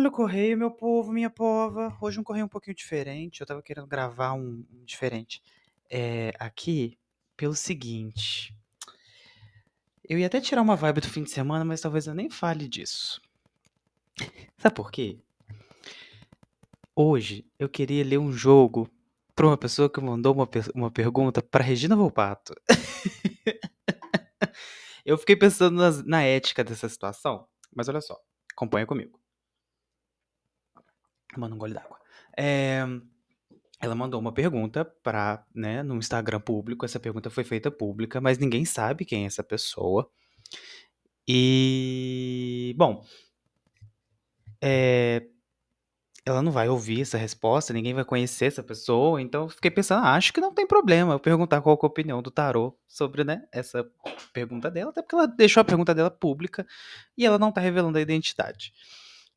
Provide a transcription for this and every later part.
Olha o correio, meu povo, minha pova. Hoje um correio um pouquinho diferente. Eu tava querendo gravar um, diferente. É, aqui, pelo seguinte. Eu ia até tirar uma vibe do fim de semana, mas talvez eu nem fale disso. Sabe por quê? Hoje eu queria ler um jogo pra uma pessoa que mandou uma, uma pergunta pra Regina Volpato. eu fiquei pensando na ética dessa situação, mas olha só, acompanha comigo. Manda um gole d'água. É, ela mandou uma pergunta para, né, no Instagram público. Essa pergunta foi feita pública, mas ninguém sabe quem é essa pessoa. E, bom, é, ela não vai ouvir essa resposta, ninguém vai conhecer essa pessoa, então fiquei pensando, ah, acho que não tem problema eu perguntar qual é a opinião do tarô sobre, né, essa pergunta dela, até porque ela deixou a pergunta dela pública e ela não tá revelando a identidade.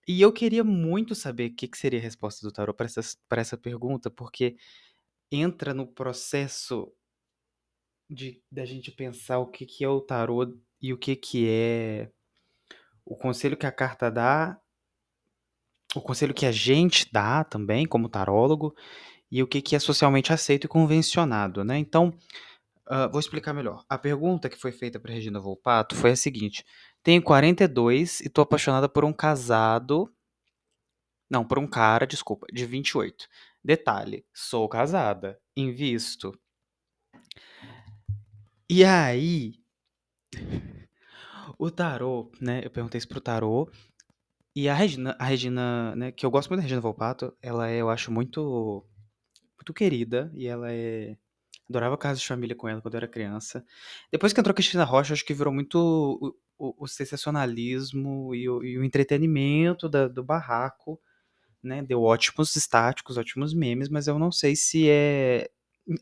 E eu queria muito saber o que, que seria a resposta do tarô para essa, essa pergunta, porque entra no processo de da gente pensar o que, que é o tarô e o que, que é o conselho que a carta dá, o conselho que a gente dá também, como tarólogo, e o que, que é socialmente aceito e convencionado, né? Então, uh, vou explicar melhor. A pergunta que foi feita para Regina Volpato foi a seguinte: tenho 42 e tô apaixonada por um casado. Não, por um cara, desculpa, de 28. Detalhe, sou casada, invisto. E aí, o tarô, né? Eu perguntei isso pro tarô. E a Regina, a Regina, né, que eu gosto muito da Regina Volpato, ela é, eu acho, muito muito querida e ela é adorava casa de família com ela quando eu era criança. Depois que entrou Cristina Rocha, acho que virou muito o, o sensacionalismo e o, e o entretenimento da, do barraco, né? Deu ótimos estáticos, ótimos memes, mas eu não sei se é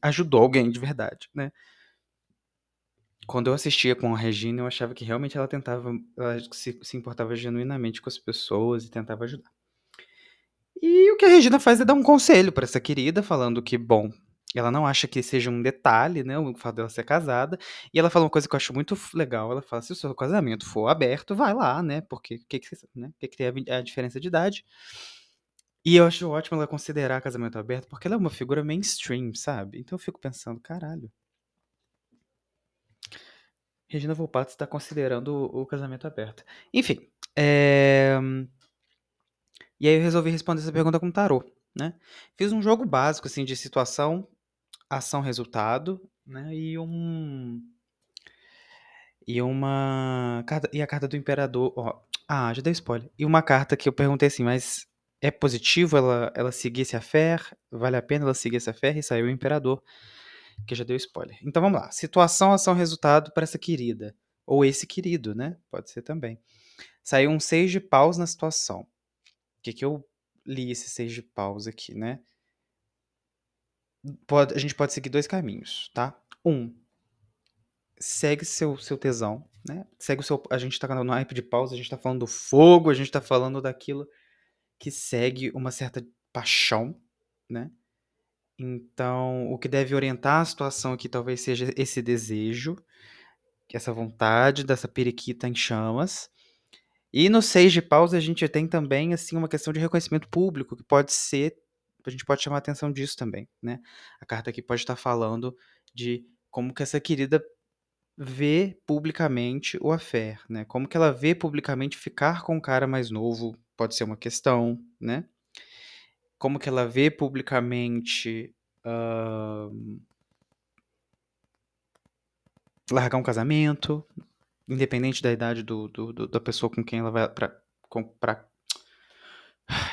ajudou alguém de verdade, né? Quando eu assistia com a Regina, eu achava que realmente ela tentava, ela se, se importava genuinamente com as pessoas e tentava ajudar. E o que a Regina faz é dar um conselho para essa querida, falando que, bom, ela não acha que seja um detalhe, né, o fato dela ser casada. E ela fala uma coisa que eu acho muito legal. Ela fala: se o seu casamento for aberto, vai lá, né? Porque o que, que, né, que, que tem a, a, diferença de idade. E eu acho ótimo ela considerar casamento aberto, porque ela é uma figura mainstream, sabe? Então eu fico pensando, caralho. Regina Volpato está considerando o, o casamento aberto. Enfim. É... E aí eu resolvi responder essa pergunta com tarô, né? Fiz um jogo básico, assim, de situação ação resultado, né? E um e uma e a carta do imperador, ó, ah, já dei spoiler. E uma carta que eu perguntei assim, mas é positivo ela ela seguir esse affair? Vale a pena ela seguir esse affair? E saiu o imperador, que já deu spoiler. Então vamos lá. Situação, ação, resultado para essa querida ou esse querido, né? Pode ser também. Saiu um seis de paus na situação. O que que eu li esse seis de paus aqui, né? Pode, a gente pode seguir dois caminhos, tá? Um, segue seu, seu tesão, né? Segue o seu. A gente tá no naipe de pausa, a gente tá falando do fogo, a gente tá falando daquilo que segue uma certa paixão, né? Então, o que deve orientar a situação aqui talvez seja esse desejo, essa vontade dessa periquita em chamas. E no seis de paus a gente tem também assim uma questão de reconhecimento público, que pode ser a gente pode chamar a atenção disso também, né? A carta aqui pode estar falando de como que essa querida vê publicamente o affair, né? Como que ela vê publicamente ficar com um cara mais novo pode ser uma questão, né? Como que ela vê publicamente uh, largar um casamento, independente da idade do, do, do, da pessoa com quem ela vai para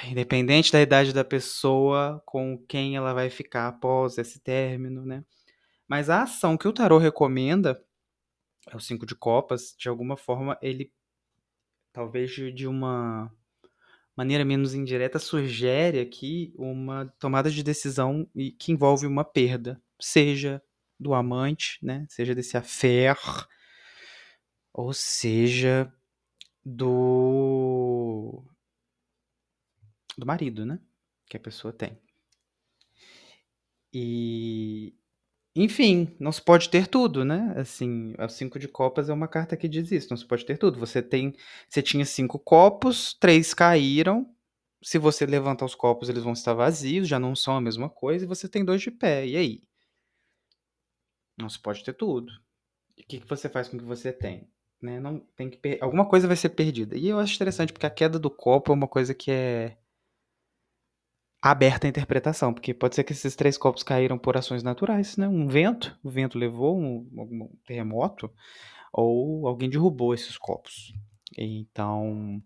Independente da idade da pessoa com quem ela vai ficar após esse término, né? Mas a ação que o tarô recomenda é o cinco de copas, de alguma forma ele talvez de uma maneira menos indireta sugere aqui uma tomada de decisão que envolve uma perda, seja do amante, né, seja desse affair, ou seja do do marido, né? Que a pessoa tem. E. Enfim, não se pode ter tudo, né? Assim, a cinco de copas é uma carta que diz isso, não se pode ter tudo. Você tem. Você tinha cinco copos, três caíram, Se você levantar os copos, eles vão estar vazios, já não são a mesma coisa, e você tem dois de pé. E aí? Não se pode ter tudo. E o que, que você faz com o que você tem? Né? Não tem que per... Alguma coisa vai ser perdida. E eu acho interessante, porque a queda do copo é uma coisa que é aberta à interpretação, porque pode ser que esses três copos caíram por ações naturais, né? Um vento, o vento levou um, um terremoto, ou alguém derrubou esses copos. Então,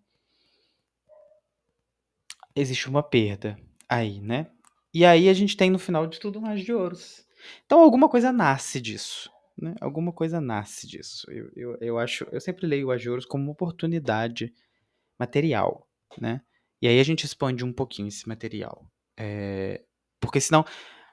existe uma perda aí, né? E aí a gente tem no final de tudo mais de ouros. Então alguma coisa nasce disso, né? Alguma coisa nasce disso. Eu, eu, eu acho, eu sempre leio o Ajuros como uma oportunidade material, né? E aí a gente expande um pouquinho esse material. É, porque senão,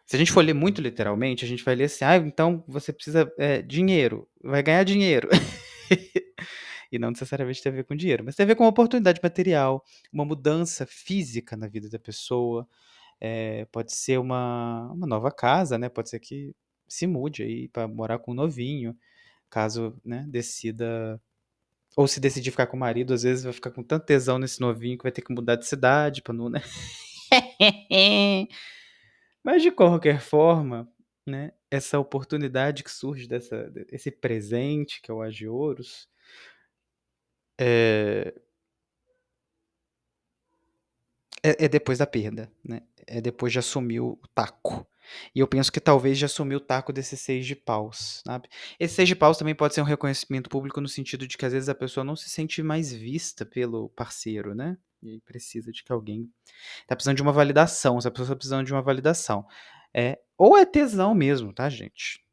se a gente for ler muito literalmente, a gente vai ler assim, ah, então você precisa é, dinheiro, vai ganhar dinheiro. e não necessariamente tem a ver com dinheiro, mas tem a ver com uma oportunidade material, uma mudança física na vida da pessoa. É, pode ser uma, uma nova casa, né? Pode ser que se mude aí para morar com um novinho, caso né, decida ou se decidir ficar com o marido, às vezes vai ficar com tanto tesão nesse novinho que vai ter que mudar de cidade para não, né? Mas de qualquer forma, né, essa oportunidade que surge dessa esse presente que é o Agioros, é é, é depois da perda, né? É depois de assumir o taco. E eu penso que talvez já assumiu o taco desses seis de paus, sabe? Esse seis de paus também pode ser um reconhecimento público no sentido de que às vezes a pessoa não se sente mais vista pelo parceiro, né? E aí precisa de que alguém tá precisando de uma validação, essa pessoa tá precisando de uma validação. É, ou é tesão mesmo, tá, gente?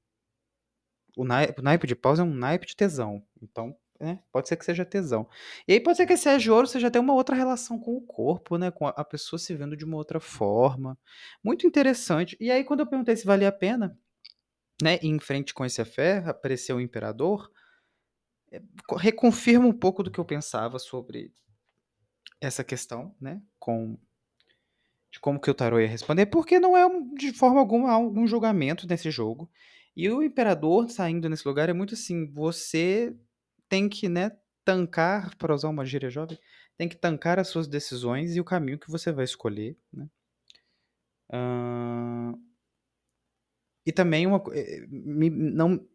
O naipe, o naipe de paus é um naipe de tesão. Então, né? Pode ser que seja tesão. E aí pode ser que esse é de ouro seja até uma outra relação com o corpo, né? Com a pessoa se vendo de uma outra forma. Muito interessante. E aí, quando eu perguntei se valia a pena, né? em frente com esse fé, apareceu o imperador. É, reconfirma um pouco do que eu pensava sobre essa questão, né? Com de como que o tarô ia responder, porque não é de forma alguma algum julgamento nesse jogo. E o imperador saindo nesse lugar é muito assim, você tem que, né, tancar, para usar uma gíria jovem, tem que tancar as suas decisões e o caminho que você vai escolher, né? Uh... E também uma, eh, me, não,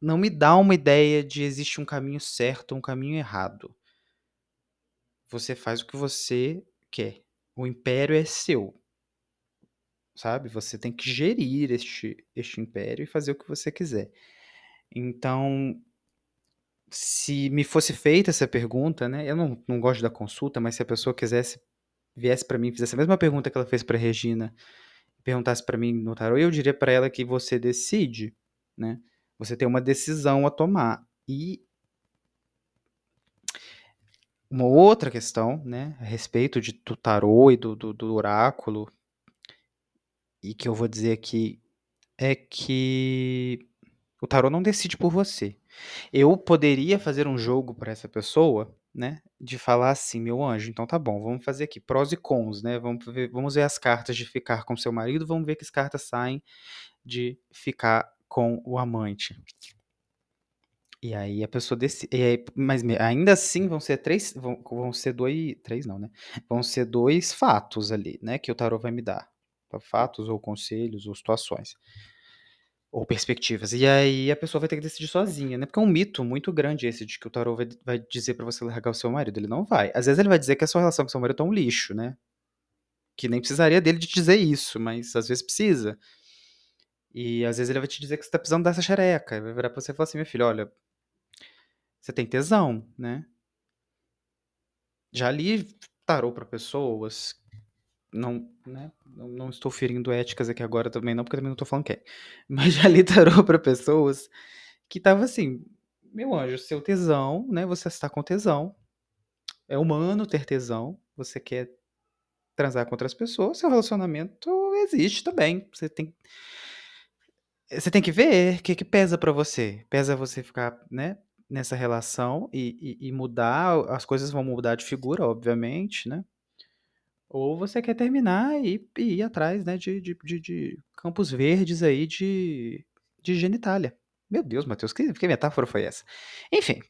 não me dá uma ideia de existe um caminho certo ou um caminho errado. Você faz o que você quer. O império é seu. Sabe? Você tem que gerir este, este império e fazer o que você quiser. Então, se me fosse feita essa pergunta, né? Eu não, não gosto da consulta, mas se a pessoa quisesse, viesse para mim e fizesse a mesma pergunta que ela fez para Regina, perguntasse para mim no tarô, eu diria para ela que você decide, né? Você tem uma decisão a tomar. E uma outra questão, né, a respeito de, do tarô e do, do, do oráculo, e que eu vou dizer aqui, é que o tarô não decide por você. Eu poderia fazer um jogo para essa pessoa, né? De falar assim, meu anjo, então tá bom, vamos fazer aqui prós e cons, né? Vamos ver, vamos ver as cartas de ficar com seu marido, vamos ver que as cartas saem de ficar com o amante. E aí a pessoa decide. Mas ainda assim vão ser três. Vão, vão ser dois. Três não, né? Vão ser dois fatos ali, né? Que o tarot vai me dar. Fatos ou conselhos ou situações ou perspectivas. E aí a pessoa vai ter que decidir sozinha, né? Porque é um mito muito grande esse de que o tarô vai, vai dizer para você largar o seu marido. Ele não vai. Às vezes ele vai dizer que a sua relação com o seu marido tá um lixo, né? Que nem precisaria dele de dizer isso, mas às vezes precisa. E às vezes ele vai te dizer que você tá precisando dessa xereca. Vai virar pra você e falar assim, meu filho, olha, você tem tesão, né? Já li tarô para pessoas não, né, não, não, estou ferindo éticas aqui agora também, não, porque também não estou falando que é. Mas já tarô para pessoas que tava assim, meu anjo, seu tesão, né? Você está com tesão. É humano ter tesão. Você quer transar com outras pessoas, seu relacionamento existe também. Você tem você tem que ver o que, que pesa para você. Pesa você ficar, né, nessa relação e, e, e mudar, as coisas vão mudar de figura, obviamente, né? Ou você quer terminar e, e ir atrás, né, de, de, de, de, campos verdes aí de, de genitália. Meu Deus, Matheus, que, que metáfora foi essa? Enfim.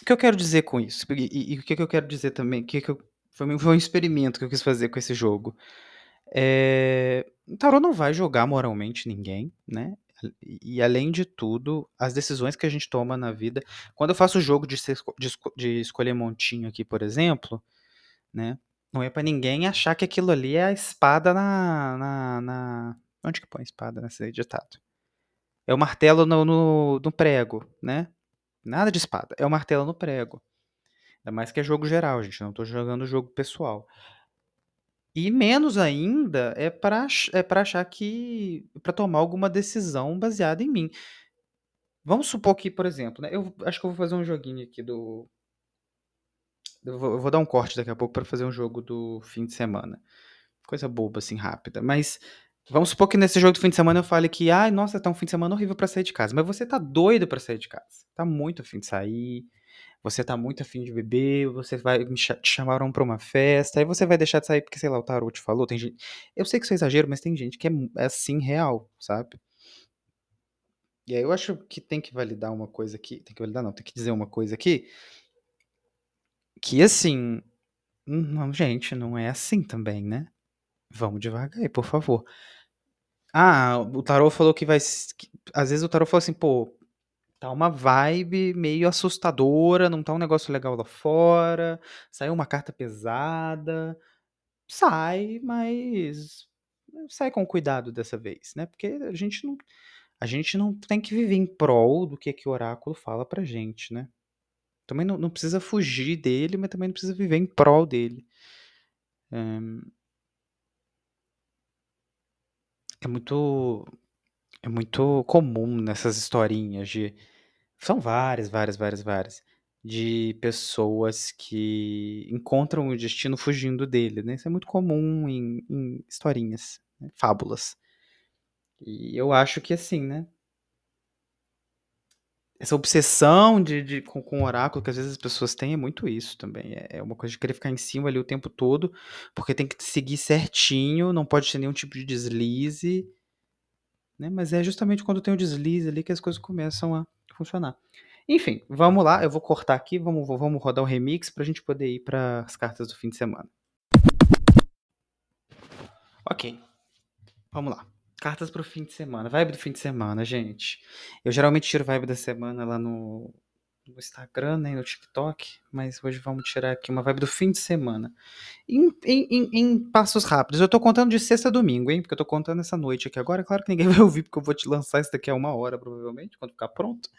O que eu quero dizer com isso? E, e, e o que, eu quero dizer também? Que, que eu Foi, foi um experimento que eu quis fazer com esse jogo. É, o tarô não vai jogar moralmente ninguém, né? E, além de tudo, as decisões que a gente toma na vida. Quando eu faço o jogo de, de de escolher montinho aqui, por exemplo, né? Não é pra ninguém achar que aquilo ali é a espada na. na, na- Onde que põe a espada nesse ditado? É o martelo no, no, no prego, né? Nada de espada. É o martelo no prego. Ainda mais que é jogo geral, gente. Não tô jogando jogo pessoal. E menos ainda é ach- é pra achar que. pra tomar alguma decisão baseada em mim. Vamos supor que, por exemplo, né? Eu acho que eu vou fazer um joguinho aqui do. Eu vou, eu vou dar um corte daqui a pouco pra fazer um jogo do fim de semana. Coisa boba, assim, rápida. Mas vamos supor que nesse jogo do fim de semana eu fale que, ai, nossa, tá um fim de semana horrível pra sair de casa. Mas você tá doido pra sair de casa. Tá muito afim de sair. Você tá muito afim de beber, você vai me cha- te chamaram pra uma festa, aí você vai deixar de sair porque, sei lá, o tarô te falou. Tem gente. Eu sei que isso é exagero, mas tem gente que é, é assim real, sabe? E aí eu acho que tem que validar uma coisa aqui. Tem que validar, não, tem que dizer uma coisa aqui. Que assim. Não, gente, não é assim também, né? Vamos devagar aí, por favor. Ah, o tarô falou que vai. que- às vezes o tarô falou assim, pô, tá uma vibe meio assustadora, não tá um negócio legal lá fora, saiu uma carta pesada. Sai, mas sai com cuidado dessa vez, né? Porque a gente não, a gente não tem que viver em prol do que, que o oráculo fala pra gente, né? Também não, não precisa fugir dele, mas também não precisa viver em prol dele. É muito, é muito comum nessas historinhas de. São várias, várias, várias, várias. De pessoas que encontram o destino fugindo dele, né? Isso é muito comum em, em historinhas, né? fábulas. E eu acho que assim, né? Essa obsessão de, de- com, com o oráculo que às vezes as pessoas têm é muito isso também. É, é uma coisa de querer ficar em cima ali o tempo todo, porque tem que seguir certinho, não pode ter nenhum tipo de deslize, né? Mas é justamente quando tem o deslize ali que as coisas começam a funcionar. Enfim, vamos lá, eu vou cortar aqui, vamos, vamos rodar um remix pra gente poder ir para as cartas do fim de semana. Ok, vamos lá. Cartas pro fim de semana. Vibe do fim de semana, gente. Eu geralmente tiro vibe da semana lá no, no Instagram, né, no TikTok, mas hoje vamos tirar aqui uma vibe do fim de semana. Em, em- em- passos rápidos. Eu tô contando de sexta a domingo, hein? Porque eu tô contando essa noite aqui agora. Claro que ninguém vai ouvir, porque eu vou te lançar isso daqui a uma hora, provavelmente, quando ficar pronto.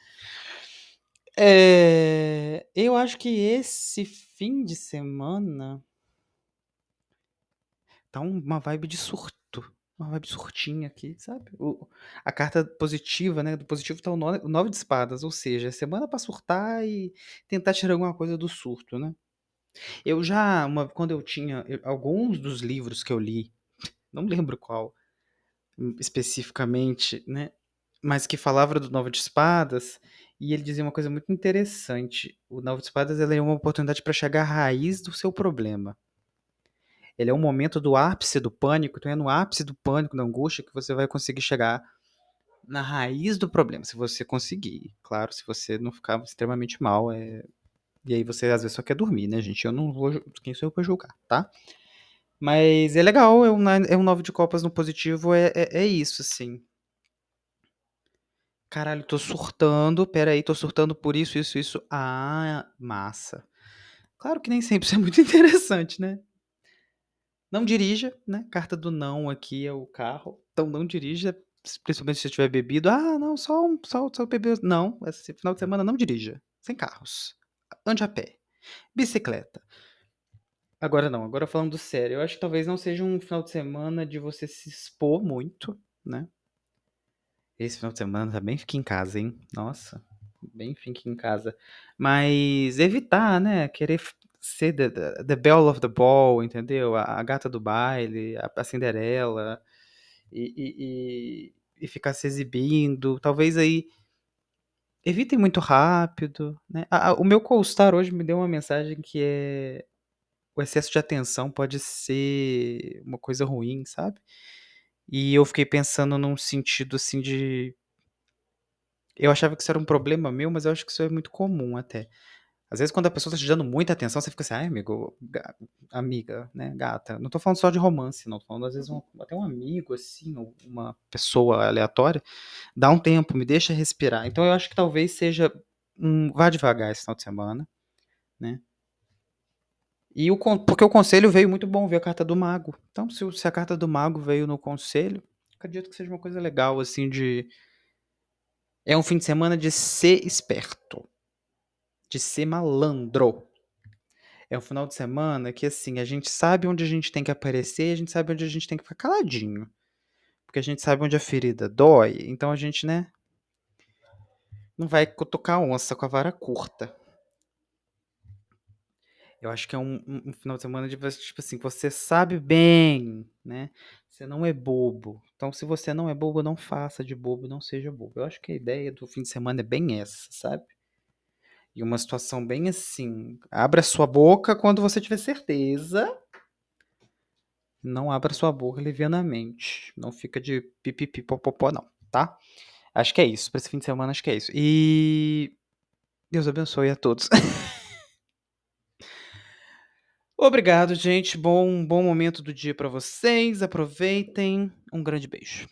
É, eu acho que esse fim de semana tá um- uma vibe de surto. Uma vibe surtinha aqui, sabe? O- a carta positiva, né? Do positivo tá o no- o nove de espadas, ou seja, semana pra surtar e tentar tirar alguma coisa do surto, né? Eu já, uma, quando eu tinha eu- alguns dos livros que eu li, não lembro qual hum, especificamente, né? Mas que falava do nove de espadas e ele dizia uma coisa muito interessante. O nove de espadas é uma oportunidade para chegar à raiz do seu problema. Ele é um momento do ápice do pânico, então é no ápice do pânico, da angústia, que você vai conseguir chegar na raiz do problema, se você conseguir. Claro, se você não ficar extremamente mal, é... e aí você às vezes só quer dormir, né, gente? Eu não vou. Quem sou eu pra julgar, tá? Mas é legal, é um, nine- é um nove de copas no positivo, é, é, é isso, assim. Caralho, tô surtando, peraí, tô surtando por isso, isso, isso. Ah, massa. Claro que nem sempre isso é muito interessante, né? Não dirija, né? Carta do não aqui é o carro. Então não dirija, principalmente se você tiver bebido. Ah, não, só um, só, só beber. Não, esse final de semana não dirija. Sem carros. Ande a pé. Bicicleta. Agora não, agora falando sério. Eu acho que talvez não seja um final de semana de você se expor muito, né? Esse final de semana também fique em casa, hein? Nossa, bem fique em casa. Mas evitar, né? Querer ser the, the, belle of the ball, entendeu? A, a gata do baile, a, a Cinderela, e, e, e, e ficar se exibindo. Talvez aí evitem muito rápido, né? A- o meu co-star hoje me deu uma mensagem que é o excesso de atenção pode ser uma coisa ruim, sabe? E eu fiquei pensando num sentido assim de Eu achava que isso era um problema meu, mas eu acho que isso é muito comum até. Às vezes, quando a pessoa tá te dando muita atenção, você fica assim, ai, amigo, ga- amiga, né, gata. Não tô falando só de romance, não. Tô falando, às vezes, um, até um amigo, assim, ou uma pessoa aleatória. Dá um tempo, me deixa respirar. Então, eu acho que talvez seja um. Vá devagar esse final de semana, né? E o, porque o conselho veio muito bom, veio a carta do mago. Então, se, se a carta do mago veio no conselho, acredito que seja uma coisa legal, assim, de. É um fim de semana de ser esperto, de ser malandro. É um final de semana que, assim, a gente sabe onde a gente tem que aparecer a gente sabe onde a gente tem que ficar caladinho. Porque a gente sabe onde a ferida dói, então a gente, né, não vai cutucar onça com a vara curta. Eu acho que é um, um- um final de semana de, tipo assim, você sabe bem, né? Você não é bobo. Então, se você não é bobo, não faça de bobo, não seja bobo. Eu acho que a ideia do fim de semana é bem essa, sabe? E uma situação bem assim. Abra sua boca quando você tiver certeza. Não abra sua boca levianamente. Não fica de pipipi popopó, não, tá? Acho que é isso. Pra esse fim de semana, acho que é isso. E. Deus abençoe a todos. Obrigado, gente. Bom, bom momento do dia pra vocês. Aproveitem. Um grande beijo.